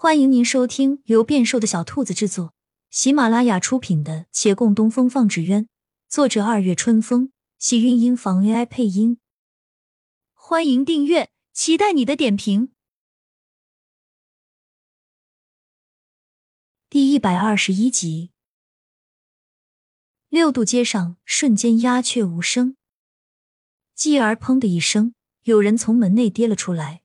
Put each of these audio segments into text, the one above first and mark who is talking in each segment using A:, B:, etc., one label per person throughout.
A: 欢迎您收听由变瘦的小兔子制作、喜马拉雅出品的《且共东风放纸鸢》，作者二月春风，喜韵音房 AI 配音。欢迎订阅，期待你的点评。第一百二十一集，六渡街上瞬间鸦雀无声，继而砰的一声，有人从门内跌了出来。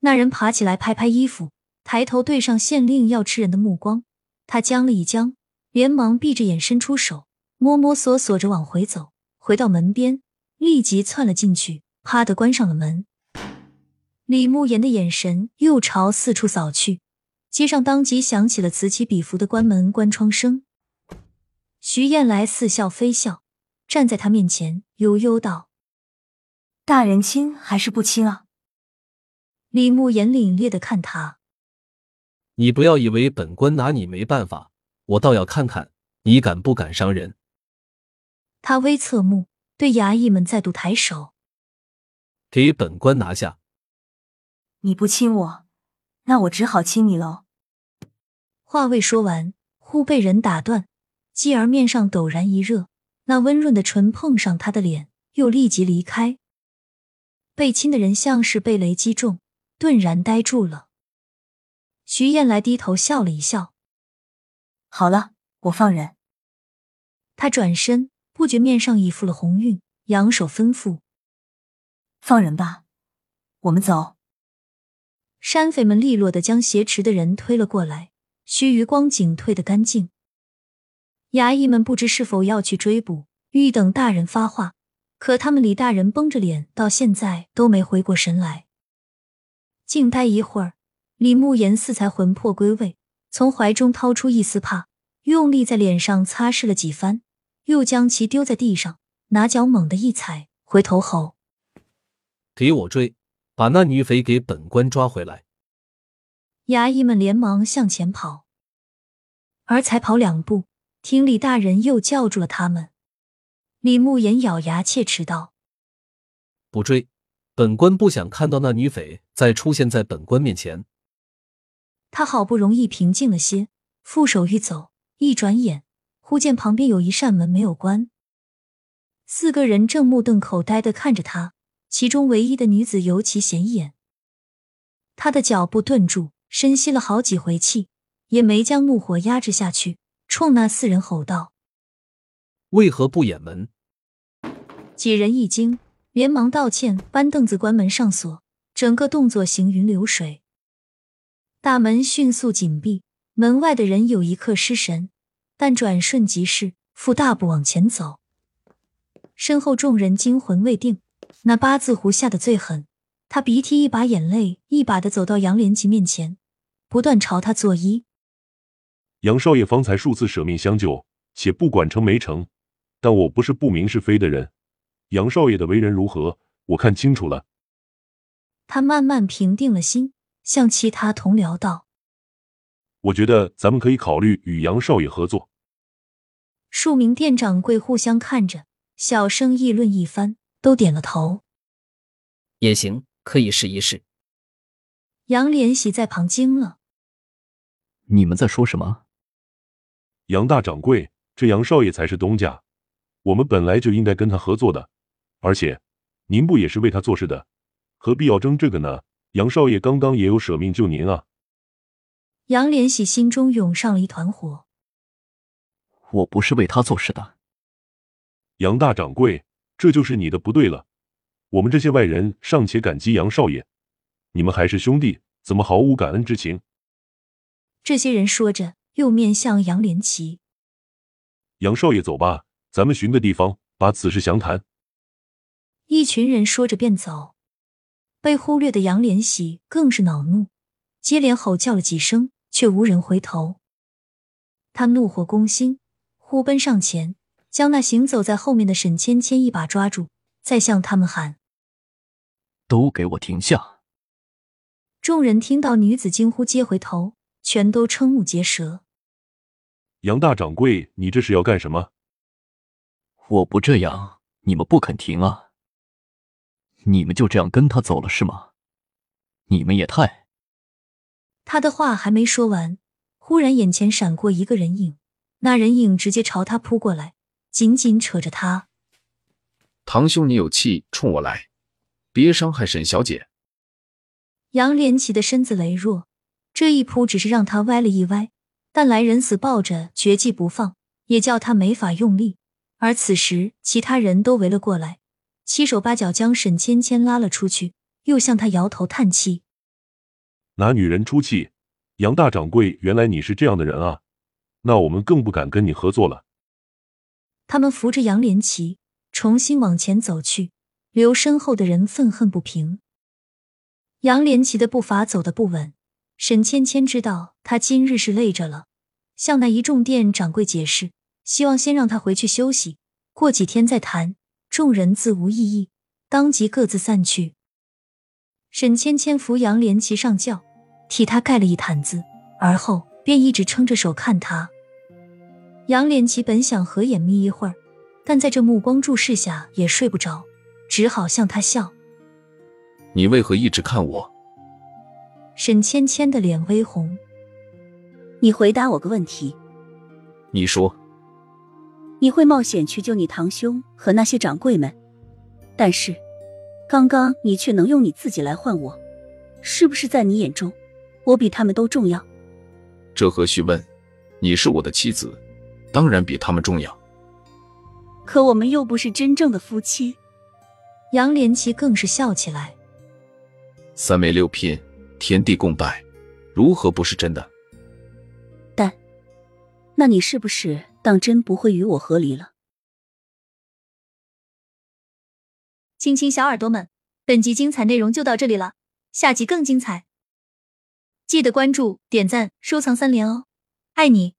A: 那人爬起来，拍拍衣服。抬头对上县令要吃人的目光，他僵了一僵，连忙闭着眼伸出手，摸摸索索着往回走，回到门边，立即窜了进去，啪的关上了门。李慕言的眼神又朝四处扫去，街上当即响起了此起彼伏的关门关窗声。徐燕来似笑非笑，站在他面前悠悠道：“
B: 大人亲还是不亲啊？”
A: 李慕言凛冽的看他。
C: 你不要以为本官拿你没办法，我倒要看看你敢不敢伤人。
A: 他微侧目，对衙役们再度抬手，
C: 给本官拿下。
B: 你不亲我，那我只好亲你喽。
A: 话未说完，忽被人打断，继而面上陡然一热，那温润的唇碰上他的脸，又立即离开。被亲的人像是被雷击中，顿然呆住了。徐燕来低头笑了一笑，
B: 好了，我放人。
A: 他转身，不觉面上已覆了红晕，扬手吩咐：“
B: 放人吧，我们走。”
A: 山匪们利落的将挟持的人推了过来，须臾光景退得干净。衙役们不知是否要去追捕，欲等大人发话，可他们李大人绷着脸，到现在都没回过神来。静待一会儿。李慕言似才魂魄归位，从怀中掏出一丝帕，用力在脸上擦拭了几番，又将其丢在地上，拿脚猛地一踩，回头吼：“
C: 给我追，把那女匪给本官抓回来！”
A: 衙役们连忙向前跑，而才跑两步，听李大人又叫住了他们。李慕言咬牙切齿道：“
C: 不追，本官不想看到那女匪再出现在本官面前。”
A: 他好不容易平静了些，负手欲走，一转眼，忽见旁边有一扇门没有关。四个人正目瞪口呆的看着他，其中唯一的女子尤其显眼。他的脚步顿住，深吸了好几回气，也没将怒火压制下去，冲那四人吼道：“
C: 为何不掩门？”
A: 几人一惊，连忙道歉，搬凳子关门上锁，整个动作行云流水。大门迅速紧闭，门外的人有一刻失神，但转瞬即逝，复大步往前走。身后众人惊魂未定，那八字胡下的最狠，他鼻涕一把眼泪一把的走到杨连吉面前，不断朝他作揖：“
D: 杨少爷方才数次舍命相救，且不管成没成，但我不是不明是非的人。杨少爷的为人如何，我看清楚了。”
A: 他慢慢平定了心。向其他同僚道：“
D: 我觉得咱们可以考虑与杨少爷合作。”
A: 数名店掌柜互相看着，小声议论一番，都点了头。
E: 也行，可以试一试。
A: 杨连喜在旁惊了：“
F: 你们在说什么？”
D: 杨大掌柜，这杨少爷才是东家，我们本来就应该跟他合作的，而且您不也是为他做事的，何必要争这个呢？杨少爷刚刚也有舍命救您啊！
A: 杨连喜心中涌上了一团火。
F: 我不是为他做事的。
D: 杨大掌柜，这就是你的不对了。我们这些外人尚且感激杨少爷，你们还是兄弟，怎么毫无感恩之情？
A: 这些人说着，又面向杨连奇。
D: 杨少爷，走吧，咱们寻个地方把此事详谈。
A: 一群人说着便走。被忽略的杨连喜更是恼怒，接连吼叫了几声，却无人回头。他怒火攻心，忽奔上前，将那行走在后面的沈芊芊一把抓住，再向他们喊：“
F: 都给我停下！”
A: 众人听到女子惊呼，接回头，全都瞠目结舌。
D: 杨大掌柜，你这是要干什么？
F: 我不这样，你们不肯停啊！你们就这样跟他走了是吗？你们也太……
A: 他的话还没说完，忽然眼前闪过一个人影，那人影直接朝他扑过来，紧紧扯着他。
G: 堂兄，你有气冲我来，别伤害沈小姐。
A: 杨连奇的身子羸弱，这一扑只是让他歪了一歪，但来人死抱着，绝技不放，也叫他没法用力。而此时，其他人都围了过来，七手八脚将沈芊芊拉了出去，又向他摇头叹气：“
D: 拿女人出气，杨大掌柜，原来你是这样的人啊！那我们更不敢跟你合作了。”
A: 他们扶着杨连奇。重新往前走去，留身后的人愤恨不平。杨连奇的步伐走得不稳，沈芊芊知道他今日是累着了，向那一众店掌柜解释，希望先让他回去休息，过几天再谈。众人自无异议，当即各自散去。沈芊芊扶杨连奇上轿，替他盖了一毯子，而后便一直撑着手看他。杨连奇本想合眼眯一会儿。但在这目光注视下也睡不着，只好向他笑。
G: 你为何一直看我？
A: 沈芊芊的脸微红。
B: 你回答我个问题。
G: 你说。
B: 你会冒险去救你堂兄和那些掌柜们，但是刚刚你却能用你自己来换我，是不是在你眼中我比他们都重要？
G: 这何须问？你是我的妻子，当然比他们重要。
B: 可我们又不是真正的夫妻。
A: 杨连奇更是笑起来。
G: 三媒六聘，天地共拜，如何不是真的？
B: 但，那你是不是当真不会与我和离了？
A: 亲亲小耳朵们，本集精彩内容就到这里了，下集更精彩，记得关注、点赞、收藏三连哦，爱你。